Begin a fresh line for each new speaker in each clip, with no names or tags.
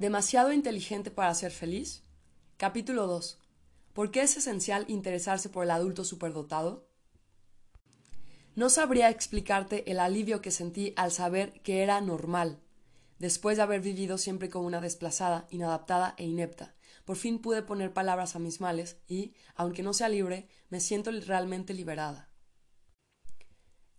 ¿Demasiado inteligente para ser feliz? Capítulo 2. ¿Por qué es esencial interesarse por el adulto superdotado? No sabría explicarte el alivio que sentí al saber que era normal, después de haber vivido siempre como una desplazada, inadaptada e inepta. Por fin pude poner palabras a mis males y, aunque no sea libre, me siento realmente liberada.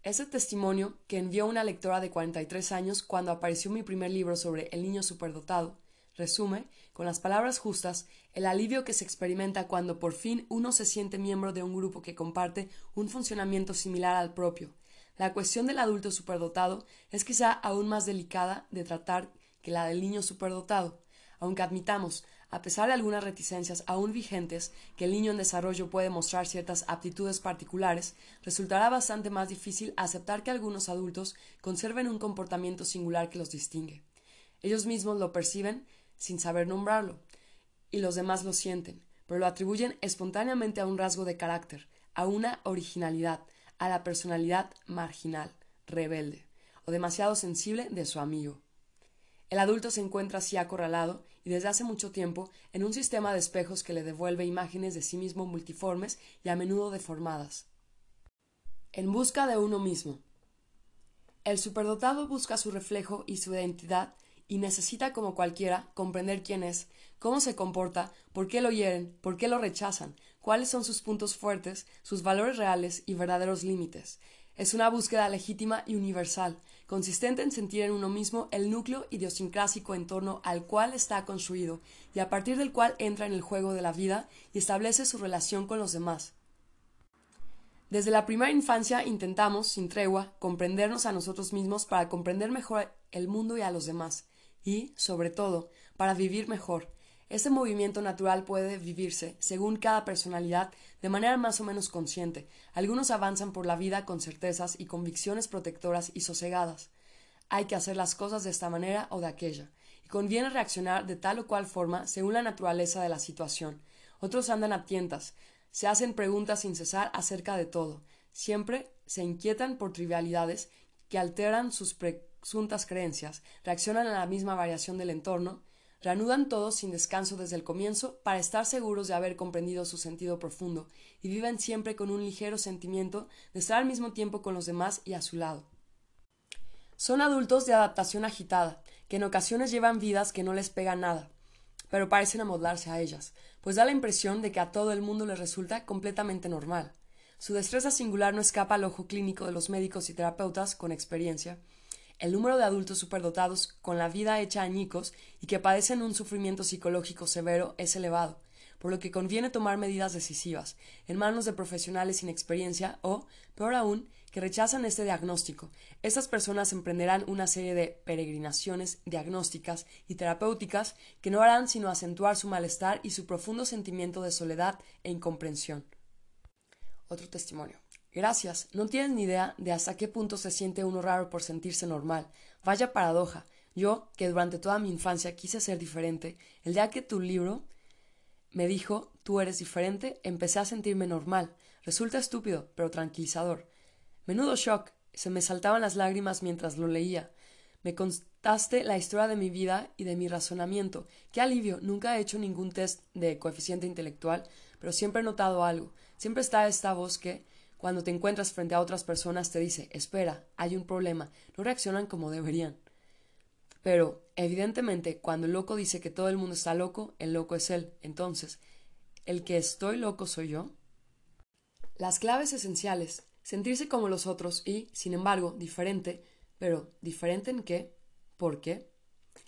Ese testimonio que envió una lectora de 43 años cuando apareció mi primer libro sobre el niño superdotado resume, con las palabras justas, el alivio que se experimenta cuando por fin uno se siente miembro de un grupo que comparte un funcionamiento similar al propio. La cuestión del adulto superdotado es quizá aún más delicada de tratar que la del niño superdotado, aunque admitamos, a pesar de algunas reticencias aún vigentes, que el niño en desarrollo puede mostrar ciertas aptitudes particulares, resultará bastante más difícil aceptar que algunos adultos conserven un comportamiento singular que los distingue. Ellos mismos lo perciben sin saber nombrarlo, y los demás lo sienten, pero lo atribuyen espontáneamente a un rasgo de carácter, a una originalidad, a la personalidad marginal, rebelde, o demasiado sensible de su amigo. El adulto se encuentra así acorralado y desde hace mucho tiempo en un sistema de espejos que le devuelve imágenes de sí mismo multiformes y a menudo deformadas. En busca de uno mismo. El superdotado busca su reflejo y su identidad y necesita, como cualquiera, comprender quién es, cómo se comporta, por qué lo hieren, por qué lo rechazan, cuáles son sus puntos fuertes, sus valores reales y verdaderos límites. Es una búsqueda legítima y universal, consistente en sentir en uno mismo el núcleo idiosincrásico en torno al cual está construido y a partir del cual entra en el juego de la vida y establece su relación con los demás. Desde la primera infancia intentamos, sin tregua, comprendernos a nosotros mismos para comprender mejor el mundo y a los demás y, sobre todo, para vivir mejor. Este movimiento natural puede vivirse, según cada personalidad, de manera más o menos consciente. Algunos avanzan por la vida con certezas y convicciones protectoras y sosegadas. Hay que hacer las cosas de esta manera o de aquella, y conviene reaccionar de tal o cual forma según la naturaleza de la situación. Otros andan a tientas, se hacen preguntas sin cesar acerca de todo, siempre se inquietan por trivialidades que alteran sus presuntas creencias, reaccionan a la misma variación del entorno, reanudan todo sin descanso desde el comienzo para estar seguros de haber comprendido su sentido profundo y viven siempre con un ligero sentimiento de estar al mismo tiempo con los demás y a su lado. Son adultos de adaptación agitada, que en ocasiones llevan vidas que no les pegan nada, pero parecen amoldarse a ellas, pues da la impresión de que a todo el mundo les resulta completamente normal. Su destreza singular no escapa al ojo clínico de los médicos y terapeutas con experiencia, el número de adultos superdotados con la vida hecha añicos y que padecen un sufrimiento psicológico severo es elevado, por lo que conviene tomar medidas decisivas, en manos de profesionales sin experiencia o, peor aún, que rechazan este diagnóstico. Estas personas emprenderán una serie de peregrinaciones diagnósticas y terapéuticas que no harán sino acentuar su malestar y su profundo sentimiento de soledad e incomprensión. Otro testimonio. Gracias. No tienes ni idea de hasta qué punto se siente uno raro por sentirse normal. Vaya paradoja. Yo, que durante toda mi infancia quise ser diferente, el día que tu libro me dijo tú eres diferente, empecé a sentirme normal. Resulta estúpido, pero tranquilizador. Menudo shock. Se me saltaban las lágrimas mientras lo leía. Me contaste la historia de mi vida y de mi razonamiento. Qué alivio. Nunca he hecho ningún test de coeficiente intelectual, pero siempre he notado algo. Siempre está esta voz que, cuando te encuentras frente a otras personas te dice espera, hay un problema, no reaccionan como deberían. Pero, evidentemente, cuando el loco dice que todo el mundo está loco, el loco es él. Entonces, ¿el que estoy loco soy yo? Las claves esenciales. Sentirse como los otros y, sin embargo, diferente, pero ¿diferente en qué? ¿Por qué?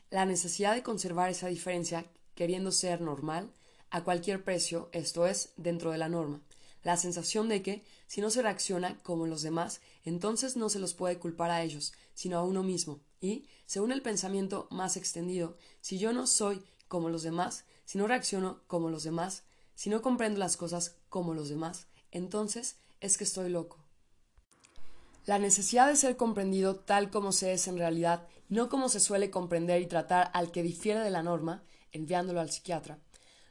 La necesidad de conservar esa diferencia queriendo ser normal a cualquier precio, esto es, dentro de la norma la sensación de que, si no se reacciona como los demás, entonces no se los puede culpar a ellos, sino a uno mismo. Y, según el pensamiento más extendido, si yo no soy como los demás, si no reacciono como los demás, si no comprendo las cosas como los demás, entonces es que estoy loco. La necesidad de ser comprendido tal como se es en realidad, no como se suele comprender y tratar al que difiere de la norma, enviándolo al psiquiatra,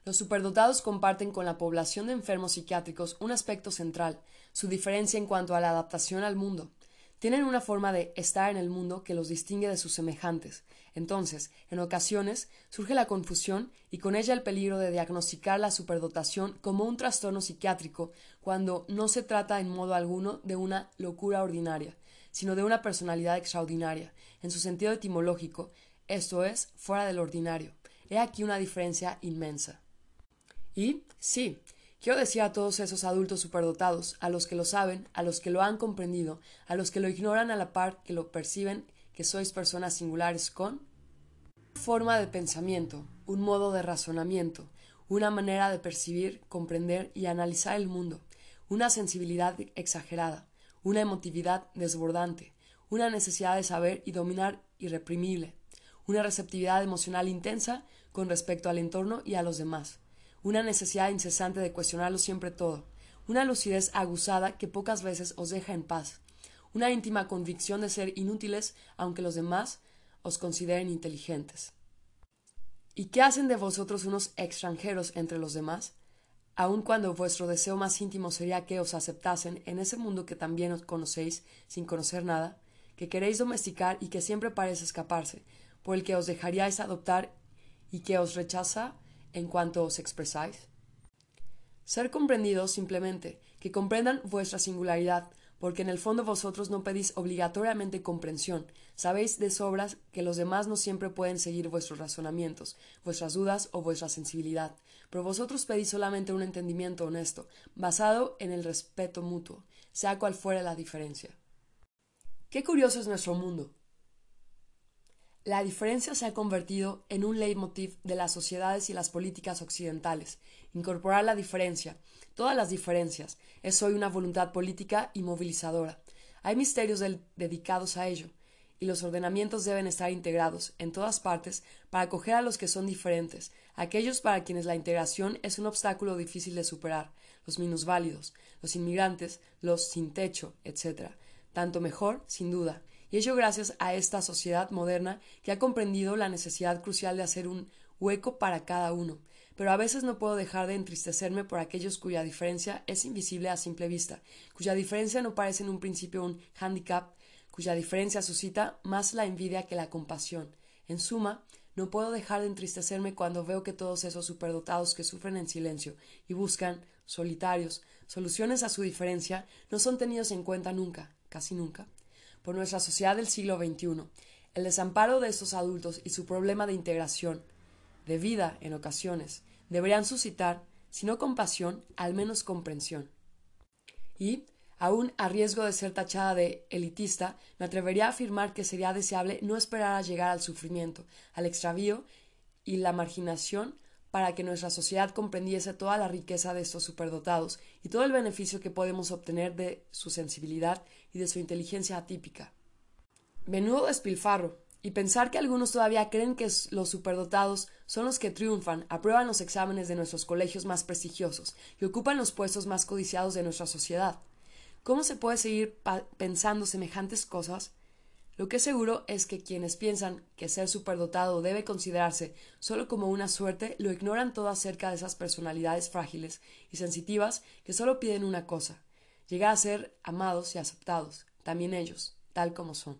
los superdotados comparten con la población de enfermos psiquiátricos un aspecto central, su diferencia en cuanto a la adaptación al mundo. Tienen una forma de estar en el mundo que los distingue de sus semejantes. Entonces, en ocasiones, surge la confusión y con ella el peligro de diagnosticar la superdotación como un trastorno psiquiátrico cuando no se trata en modo alguno de una locura ordinaria, sino de una personalidad extraordinaria, en su sentido etimológico, esto es, fuera del ordinario. He aquí una diferencia inmensa. Y, sí, Quiero decir a todos esos adultos superdotados, a los que lo saben, a los que lo han comprendido, a los que lo ignoran a la par que lo perciben, que sois personas singulares con forma de pensamiento, un modo de razonamiento, una manera de percibir, comprender y analizar el mundo, una sensibilidad exagerada, una emotividad desbordante, una necesidad de saber y dominar irreprimible, una receptividad emocional intensa con respecto al entorno y a los demás, una necesidad incesante de cuestionarlo siempre todo, una lucidez aguzada que pocas veces os deja en paz, una íntima convicción de ser inútiles aunque los demás os consideren inteligentes. ¿Y qué hacen de vosotros unos extranjeros entre los demás? Aun cuando vuestro deseo más íntimo sería que os aceptasen en ese mundo que también os conocéis sin conocer nada, que queréis domesticar y que siempre parece escaparse, por el que os dejaríais adoptar y que os rechaza en cuanto os expresáis? Ser comprendidos simplemente, que comprendan vuestra singularidad, porque en el fondo vosotros no pedís obligatoriamente comprensión, sabéis de sobras que los demás no siempre pueden seguir vuestros razonamientos, vuestras dudas o vuestra sensibilidad, pero vosotros pedís solamente un entendimiento honesto, basado en el respeto mutuo, sea cual fuera la diferencia. Qué curioso es nuestro mundo. La diferencia se ha convertido en un leitmotiv de las sociedades y las políticas occidentales. Incorporar la diferencia, todas las diferencias, es hoy una voluntad política y movilizadora. Hay misterios dedicados a ello, y los ordenamientos deben estar integrados en todas partes para acoger a los que son diferentes, aquellos para quienes la integración es un obstáculo difícil de superar, los minusválidos, los inmigrantes, los sin techo, etc. Tanto mejor, sin duda, y ello gracias a esta sociedad moderna que ha comprendido la necesidad crucial de hacer un hueco para cada uno. Pero a veces no puedo dejar de entristecerme por aquellos cuya diferencia es invisible a simple vista, cuya diferencia no parece en un principio un handicap, cuya diferencia suscita más la envidia que la compasión. En suma, no puedo dejar de entristecerme cuando veo que todos esos superdotados que sufren en silencio y buscan, solitarios, soluciones a su diferencia, no son tenidos en cuenta nunca, casi nunca por nuestra sociedad del siglo XXI, el desamparo de estos adultos y su problema de integración, de vida en ocasiones, deberían suscitar, si no compasión, al menos comprensión. Y, aun a riesgo de ser tachada de elitista, me atrevería a afirmar que sería deseable no esperar a llegar al sufrimiento, al extravío y la marginación para que nuestra sociedad comprendiese toda la riqueza de estos superdotados y todo el beneficio que podemos obtener de su sensibilidad y de su inteligencia atípica. Menudo despilfarro, y pensar que algunos todavía creen que los superdotados son los que triunfan, aprueban los exámenes de nuestros colegios más prestigiosos y ocupan los puestos más codiciados de nuestra sociedad. ¿Cómo se puede seguir pensando semejantes cosas lo que es seguro es que quienes piensan que ser superdotado debe considerarse solo como una suerte lo ignoran todo acerca de esas personalidades frágiles y sensitivas que solo piden una cosa llegar a ser amados y aceptados, también ellos, tal como son.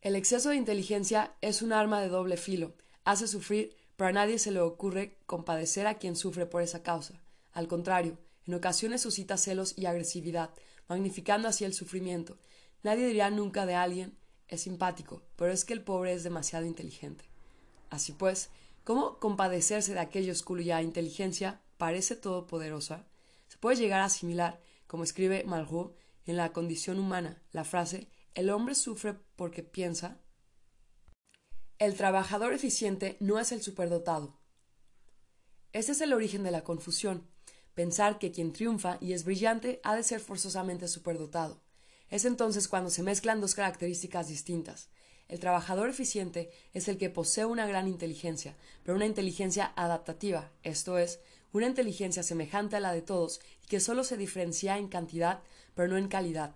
El exceso de inteligencia es un arma de doble filo, hace sufrir, pero a nadie se le ocurre compadecer a quien sufre por esa causa. Al contrario, en ocasiones suscita celos y agresividad, magnificando así el sufrimiento, Nadie diría nunca de alguien es simpático, pero es que el pobre es demasiado inteligente. Así pues, ¿cómo compadecerse de aquellos cuya inteligencia parece todopoderosa? Se puede llegar a asimilar, como escribe Malraux, en la condición humana, la frase el hombre sufre porque piensa. El trabajador eficiente no es el superdotado. Este es el origen de la confusión, pensar que quien triunfa y es brillante ha de ser forzosamente superdotado. Es entonces cuando se mezclan dos características distintas. El trabajador eficiente es el que posee una gran inteligencia, pero una inteligencia adaptativa, esto es, una inteligencia semejante a la de todos y que solo se diferencia en cantidad, pero no en calidad.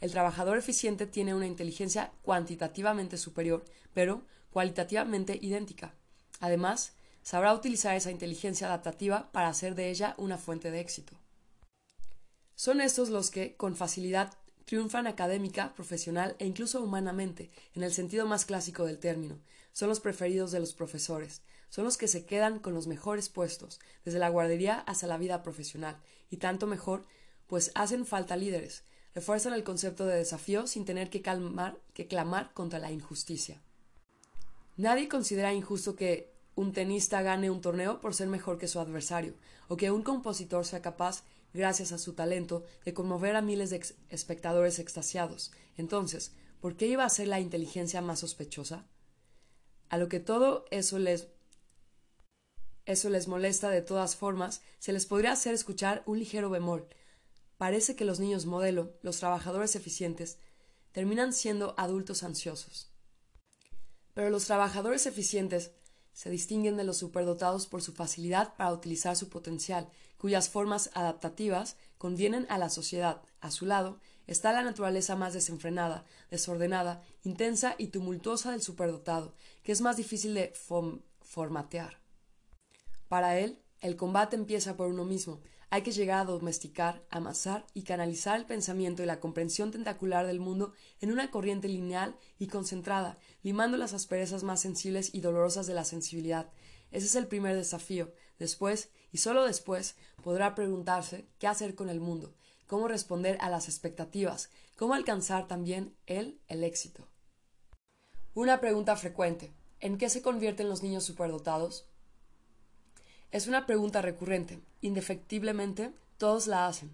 El trabajador eficiente tiene una inteligencia cuantitativamente superior, pero cualitativamente idéntica. Además, sabrá utilizar esa inteligencia adaptativa para hacer de ella una fuente de éxito. Son estos los que, con facilidad triunfan académica, profesional e incluso humanamente, en el sentido más clásico del término. Son los preferidos de los profesores, son los que se quedan con los mejores puestos, desde la guardería hasta la vida profesional, y tanto mejor, pues hacen falta líderes, refuerzan el concepto de desafío sin tener que, calmar, que clamar contra la injusticia. Nadie considera injusto que un tenista gane un torneo por ser mejor que su adversario, o que un compositor sea capaz, gracias a su talento, de conmover a miles de espectadores extasiados. Entonces, ¿por qué iba a ser la inteligencia más sospechosa? A lo que todo eso les eso les molesta de todas formas, se les podría hacer escuchar un ligero bemol. Parece que los niños modelo, los trabajadores eficientes, terminan siendo adultos ansiosos. Pero los trabajadores eficientes se distinguen de los superdotados por su facilidad para utilizar su potencial, cuyas formas adaptativas convienen a la sociedad. A su lado está la naturaleza más desenfrenada, desordenada, intensa y tumultuosa del superdotado, que es más difícil de formatear. Para él, el combate empieza por uno mismo, hay que llegar a domesticar, amasar y canalizar el pensamiento y la comprensión tentacular del mundo en una corriente lineal y concentrada, limando las asperezas más sensibles y dolorosas de la sensibilidad. Ese es el primer desafío. Después, y solo después, podrá preguntarse qué hacer con el mundo, cómo responder a las expectativas, cómo alcanzar también él el éxito. Una pregunta frecuente. ¿En qué se convierten los niños superdotados? Es una pregunta recurrente. Indefectiblemente, todos la hacen.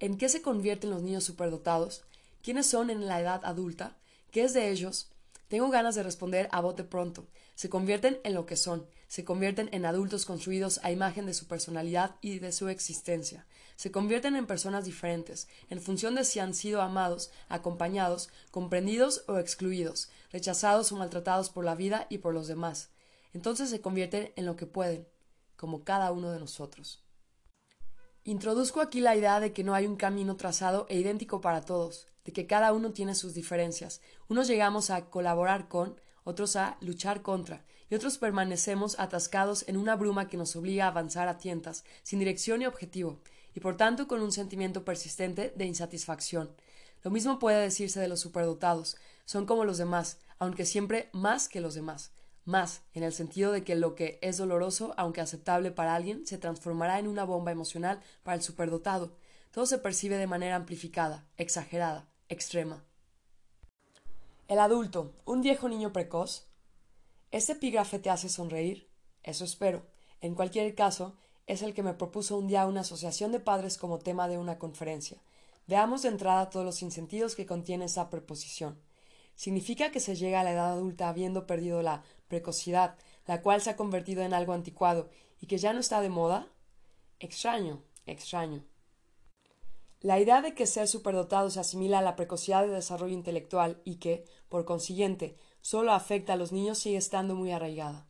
¿En qué se convierten los niños superdotados? ¿Quiénes son en la edad adulta? ¿Qué es de ellos? Tengo ganas de responder a bote pronto. Se convierten en lo que son, se convierten en adultos construidos a imagen de su personalidad y de su existencia. Se convierten en personas diferentes, en función de si han sido amados, acompañados, comprendidos o excluidos, rechazados o maltratados por la vida y por los demás. Entonces se convierten en lo que pueden, como cada uno de nosotros. Introduzco aquí la idea de que no hay un camino trazado e idéntico para todos, de que cada uno tiene sus diferencias. Unos llegamos a colaborar con, otros a luchar contra, y otros permanecemos atascados en una bruma que nos obliga a avanzar a tientas, sin dirección y objetivo, y por tanto con un sentimiento persistente de insatisfacción. Lo mismo puede decirse de los superdotados, son como los demás, aunque siempre más que los demás más, en el sentido de que lo que es doloroso, aunque aceptable para alguien, se transformará en una bomba emocional para el superdotado. Todo se percibe de manera amplificada, exagerada, extrema. El adulto, un viejo niño precoz. ¿Este epígrafe te hace sonreír? Eso espero. En cualquier caso, es el que me propuso un día una asociación de padres como tema de una conferencia. Veamos de entrada todos los insentidos que contiene esa preposición. Significa que se llega a la edad adulta habiendo perdido la precocidad, la cual se ha convertido en algo anticuado y que ya no está de moda? Extraño, extraño. La idea de que ser superdotado se asimila a la precocidad de desarrollo intelectual y que, por consiguiente, solo afecta a los niños sigue estando muy arraigada.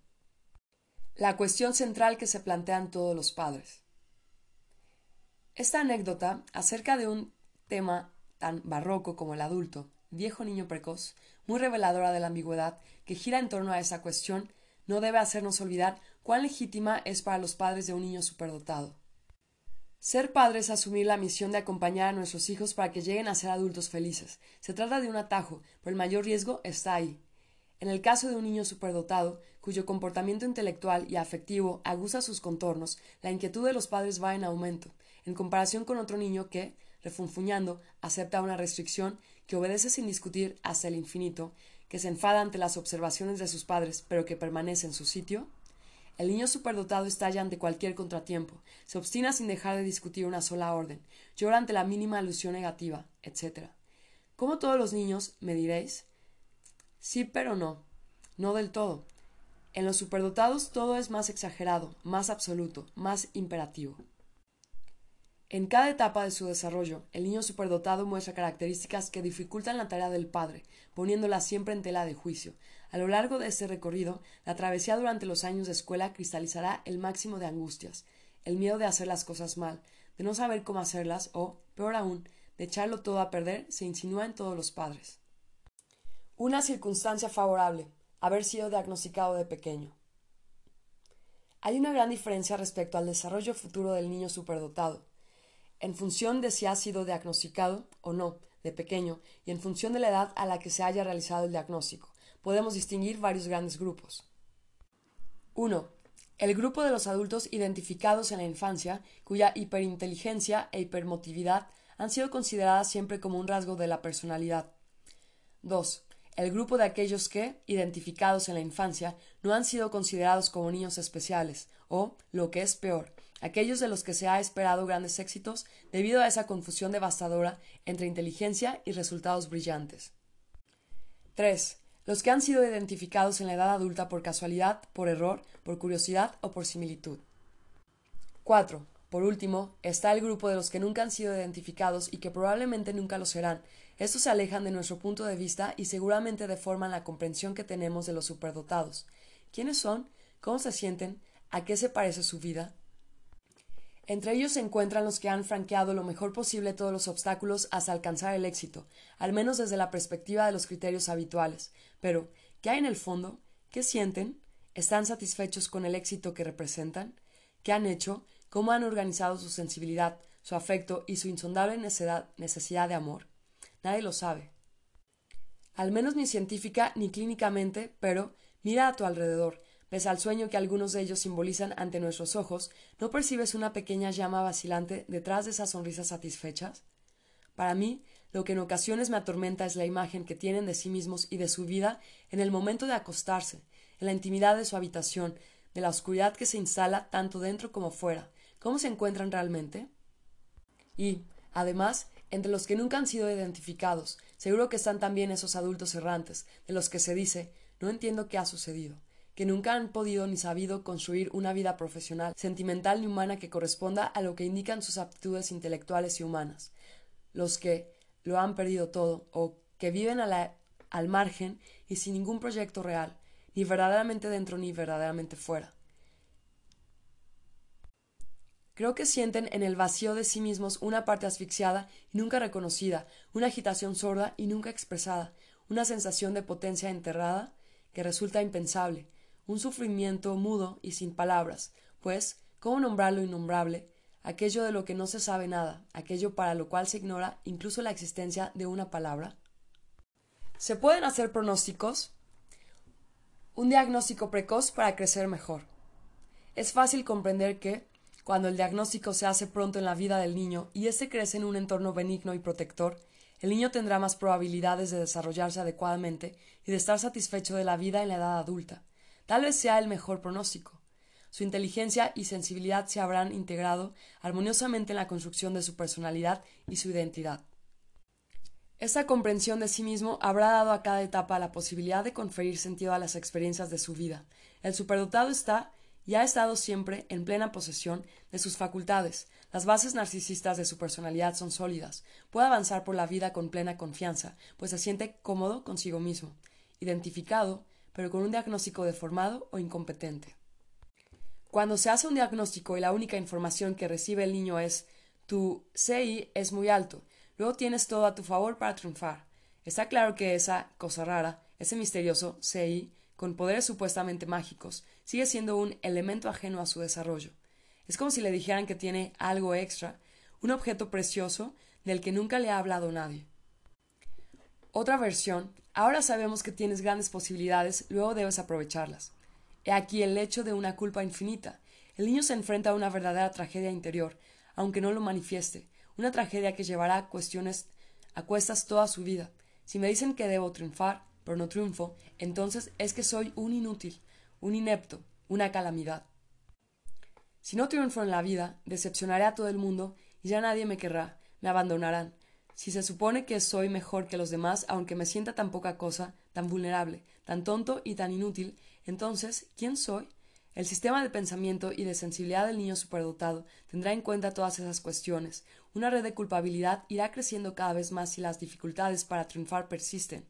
La cuestión central que se plantean todos los padres. Esta anécdota acerca de un tema tan barroco como el adulto viejo niño precoz, muy reveladora de la ambigüedad que gira en torno a esa cuestión, no debe hacernos olvidar cuán legítima es para los padres de un niño superdotado. Ser padre es asumir la misión de acompañar a nuestros hijos para que lleguen a ser adultos felices. Se trata de un atajo, pero el mayor riesgo está ahí. En el caso de un niño superdotado, cuyo comportamiento intelectual y afectivo aguza sus contornos, la inquietud de los padres va en aumento, en comparación con otro niño que, refunfuñando, acepta una restricción que obedece sin discutir hasta el infinito, que se enfada ante las observaciones de sus padres, pero que permanece en su sitio? El niño superdotado estalla ante cualquier contratiempo, se obstina sin dejar de discutir una sola orden, llora ante la mínima alusión negativa, etc. Como todos los niños, me diréis. Sí, pero no. No del todo. En los superdotados todo es más exagerado, más absoluto, más imperativo. En cada etapa de su desarrollo, el niño superdotado muestra características que dificultan la tarea del padre, poniéndola siempre en tela de juicio. A lo largo de este recorrido, la travesía durante los años de escuela cristalizará el máximo de angustias, el miedo de hacer las cosas mal, de no saber cómo hacerlas o, peor aún, de echarlo todo a perder, se insinúa en todos los padres. Una circunstancia favorable, haber sido diagnosticado de pequeño. Hay una gran diferencia respecto al desarrollo futuro del niño superdotado en función de si ha sido diagnosticado o no, de pequeño, y en función de la edad a la que se haya realizado el diagnóstico, podemos distinguir varios grandes grupos. 1. El grupo de los adultos identificados en la infancia, cuya hiperinteligencia e hipermotividad han sido consideradas siempre como un rasgo de la personalidad. 2. El grupo de aquellos que, identificados en la infancia, no han sido considerados como niños especiales, o, lo que es peor, aquellos de los que se ha esperado grandes éxitos debido a esa confusión devastadora entre inteligencia y resultados brillantes. 3. Los que han sido identificados en la edad adulta por casualidad, por error, por curiosidad o por similitud. 4. Por último, está el grupo de los que nunca han sido identificados y que probablemente nunca lo serán. Estos se alejan de nuestro punto de vista y seguramente deforman la comprensión que tenemos de los superdotados. ¿Quiénes son? ¿Cómo se sienten? ¿A qué se parece su vida? Entre ellos se encuentran los que han franqueado lo mejor posible todos los obstáculos hasta alcanzar el éxito, al menos desde la perspectiva de los criterios habituales. Pero, ¿qué hay en el fondo? ¿Qué sienten? ¿Están satisfechos con el éxito que representan? ¿Qué han hecho? cómo han organizado su sensibilidad, su afecto y su insondable necesidad de amor. Nadie lo sabe. Al menos ni científica ni clínicamente, pero mira a tu alrededor, ves al sueño que algunos de ellos simbolizan ante nuestros ojos, ¿no percibes una pequeña llama vacilante detrás de esas sonrisas satisfechas? Para mí, lo que en ocasiones me atormenta es la imagen que tienen de sí mismos y de su vida en el momento de acostarse, en la intimidad de su habitación, de la oscuridad que se instala tanto dentro como fuera, cómo se encuentran realmente. Y, además, entre los que nunca han sido identificados, seguro que están también esos adultos errantes, de los que se dice no entiendo qué ha sucedido, que nunca han podido ni sabido construir una vida profesional, sentimental ni humana que corresponda a lo que indican sus aptitudes intelectuales y humanas, los que lo han perdido todo, o que viven al margen y sin ningún proyecto real, ni verdaderamente dentro ni verdaderamente fuera. Creo que sienten en el vacío de sí mismos una parte asfixiada y nunca reconocida, una agitación sorda y nunca expresada, una sensación de potencia enterrada que resulta impensable, un sufrimiento mudo y sin palabras, pues, ¿cómo nombrar lo innombrable? Aquello de lo que no se sabe nada, aquello para lo cual se ignora incluso la existencia de una palabra. ¿Se pueden hacer pronósticos? Un diagnóstico precoz para crecer mejor. Es fácil comprender que, cuando el diagnóstico se hace pronto en la vida del niño y éste crece en un entorno benigno y protector, el niño tendrá más probabilidades de desarrollarse adecuadamente y de estar satisfecho de la vida en la edad adulta. Tal vez sea el mejor pronóstico. Su inteligencia y sensibilidad se habrán integrado armoniosamente en la construcción de su personalidad y su identidad. Esta comprensión de sí mismo habrá dado a cada etapa la posibilidad de conferir sentido a las experiencias de su vida. El superdotado está y ha estado siempre en plena posesión de sus facultades. Las bases narcisistas de su personalidad son sólidas. Puede avanzar por la vida con plena confianza, pues se siente cómodo consigo mismo, identificado, pero con un diagnóstico deformado o incompetente. Cuando se hace un diagnóstico y la única información que recibe el niño es tu CI es muy alto, luego tienes todo a tu favor para triunfar. Está claro que esa cosa rara, ese misterioso CI, con poderes supuestamente mágicos, sigue siendo un elemento ajeno a su desarrollo. Es como si le dijeran que tiene algo extra, un objeto precioso del que nunca le ha hablado nadie. Otra versión, ahora sabemos que tienes grandes posibilidades, luego debes aprovecharlas. He aquí el hecho de una culpa infinita. El niño se enfrenta a una verdadera tragedia interior, aunque no lo manifieste, una tragedia que llevará cuestiones a cuestas toda su vida. Si me dicen que debo triunfar, pero no triunfo, entonces es que soy un inútil, un inepto, una calamidad. Si no triunfo en la vida, decepcionaré a todo el mundo y ya nadie me querrá, me abandonarán. Si se supone que soy mejor que los demás, aunque me sienta tan poca cosa, tan vulnerable, tan tonto y tan inútil, entonces, ¿quién soy? El sistema de pensamiento y de sensibilidad del niño superdotado tendrá en cuenta todas esas cuestiones. Una red de culpabilidad irá creciendo cada vez más si las dificultades para triunfar persisten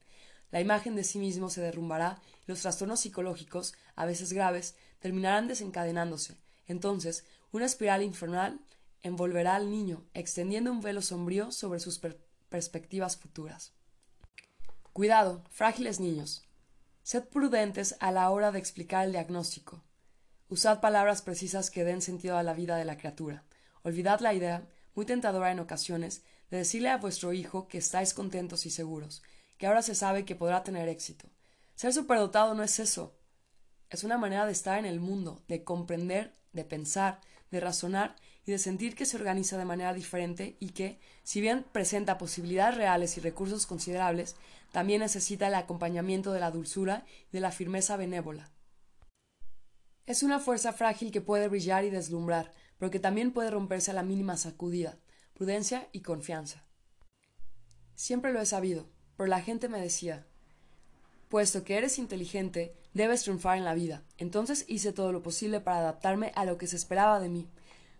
la imagen de sí mismo se derrumbará y los trastornos psicológicos, a veces graves, terminarán desencadenándose. Entonces, una espiral infernal envolverá al niño, extendiendo un velo sombrío sobre sus perspectivas futuras. Cuidado, frágiles niños. Sed prudentes a la hora de explicar el diagnóstico. Usad palabras precisas que den sentido a la vida de la criatura. Olvidad la idea, muy tentadora en ocasiones, de decirle a vuestro hijo que estáis contentos y seguros, que ahora se sabe que podrá tener éxito. Ser superdotado no es eso. Es una manera de estar en el mundo, de comprender, de pensar, de razonar y de sentir que se organiza de manera diferente y que, si bien presenta posibilidades reales y recursos considerables, también necesita el acompañamiento de la dulzura y de la firmeza benévola. Es una fuerza frágil que puede brillar y deslumbrar, pero que también puede romperse a la mínima sacudida, prudencia y confianza. Siempre lo he sabido, pero la gente me decía Puesto que eres inteligente, debes triunfar en la vida. Entonces hice todo lo posible para adaptarme a lo que se esperaba de mí,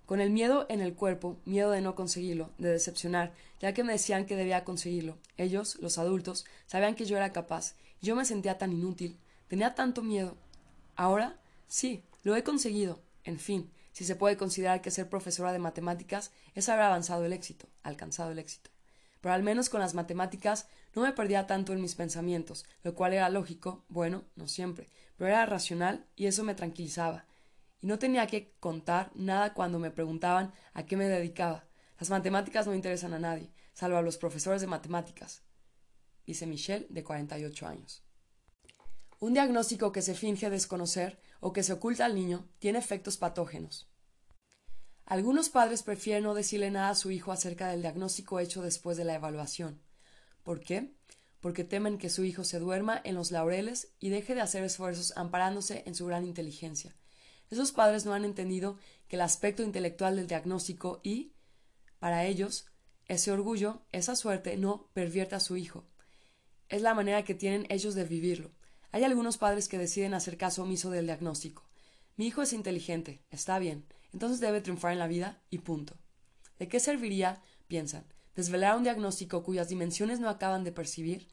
con el miedo en el cuerpo, miedo de no conseguirlo, de decepcionar, ya que me decían que debía conseguirlo. Ellos, los adultos, sabían que yo era capaz, yo me sentía tan inútil, tenía tanto miedo. Ahora, sí, lo he conseguido. En fin, si se puede considerar que ser profesora de matemáticas es haber avanzado el éxito, alcanzado el éxito. Pero al menos con las matemáticas no me perdía tanto en mis pensamientos, lo cual era lógico, bueno, no siempre, pero era racional y eso me tranquilizaba y no tenía que contar nada cuando me preguntaban a qué me dedicaba. Las matemáticas no interesan a nadie, salvo a los profesores de matemáticas, dice Michelle, de 48 años. Un diagnóstico que se finge desconocer o que se oculta al niño tiene efectos patógenos. Algunos padres prefieren no decirle nada a su hijo acerca del diagnóstico hecho después de la evaluación. ¿Por qué? Porque temen que su hijo se duerma en los laureles y deje de hacer esfuerzos amparándose en su gran inteligencia. Esos padres no han entendido que el aspecto intelectual del diagnóstico y, para ellos, ese orgullo, esa suerte, no pervierte a su hijo. Es la manera que tienen ellos de vivirlo. Hay algunos padres que deciden hacer caso omiso del diagnóstico. Mi hijo es inteligente, está bien, entonces debe triunfar en la vida y punto. ¿De qué serviría, piensan, desvelar un diagnóstico cuyas dimensiones no acaban de percibir?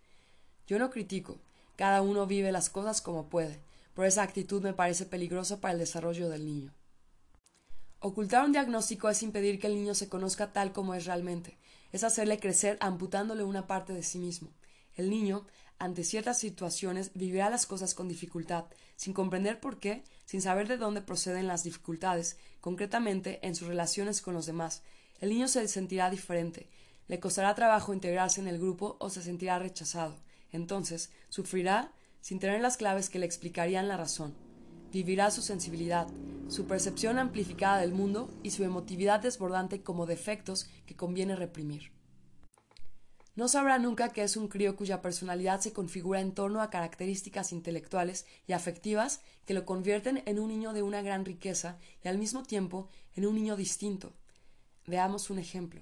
Yo no critico, cada uno vive las cosas como puede, pero esa actitud me parece peligrosa para el desarrollo del niño. Ocultar un diagnóstico es impedir que el niño se conozca tal como es realmente, es hacerle crecer amputándole una parte de sí mismo. El niño, ante ciertas situaciones, vivirá las cosas con dificultad, sin comprender por qué, sin saber de dónde proceden las dificultades, concretamente en sus relaciones con los demás. El niño se sentirá diferente, le costará trabajo integrarse en el grupo o se sentirá rechazado. Entonces, sufrirá sin tener las claves que le explicarían la razón. Vivirá su sensibilidad, su percepción amplificada del mundo y su emotividad desbordante como defectos que conviene reprimir. No sabrá nunca que es un crío cuya personalidad se configura en torno a características intelectuales y afectivas que lo convierten en un niño de una gran riqueza y al mismo tiempo en un niño distinto. Veamos un ejemplo.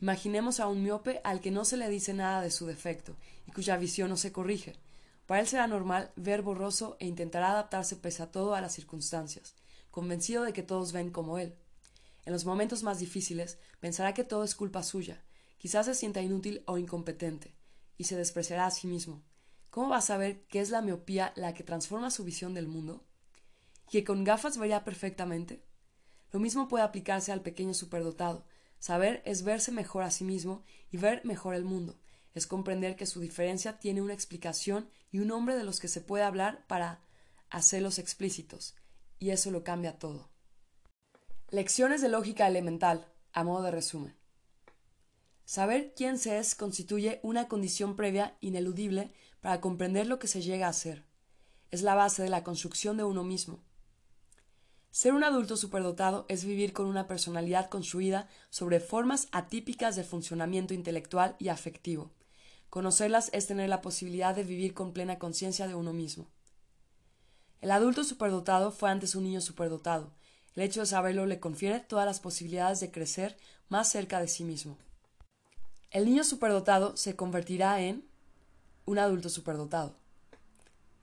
Imaginemos a un miope al que no se le dice nada de su defecto y cuya visión no se corrige, para él será normal ver borroso e intentará adaptarse pese a todo a las circunstancias, convencido de que todos ven como él. En los momentos más difíciles pensará que todo es culpa suya, quizás se sienta inútil o incompetente, y se despreciará a sí mismo. ¿Cómo va a saber qué es la miopía la que transforma su visión del mundo? ¿Y que con gafas vería perfectamente? Lo mismo puede aplicarse al pequeño superdotado. Saber es verse mejor a sí mismo y ver mejor el mundo, es comprender que su diferencia tiene una explicación y un nombre de los que se puede hablar para hacerlos explícitos, y eso lo cambia todo. Lecciones de lógica elemental, a modo de resumen. Saber quién se es constituye una condición previa ineludible para comprender lo que se llega a ser. Es la base de la construcción de uno mismo. Ser un adulto superdotado es vivir con una personalidad construida sobre formas atípicas de funcionamiento intelectual y afectivo. Conocerlas es tener la posibilidad de vivir con plena conciencia de uno mismo. El adulto superdotado fue antes un niño superdotado. El hecho de saberlo le confiere todas las posibilidades de crecer más cerca de sí mismo. El niño superdotado se convertirá en un adulto superdotado.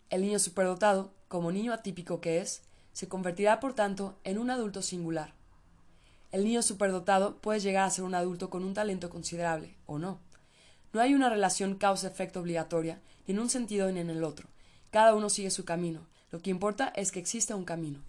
El niño superdotado, como niño atípico que es, se convertirá por tanto en un adulto singular. El niño superdotado puede llegar a ser un adulto con un talento considerable, o no. No hay una relación causa-efecto obligatoria, ni en un sentido ni en el otro. Cada uno sigue su camino. Lo que importa es que exista un camino.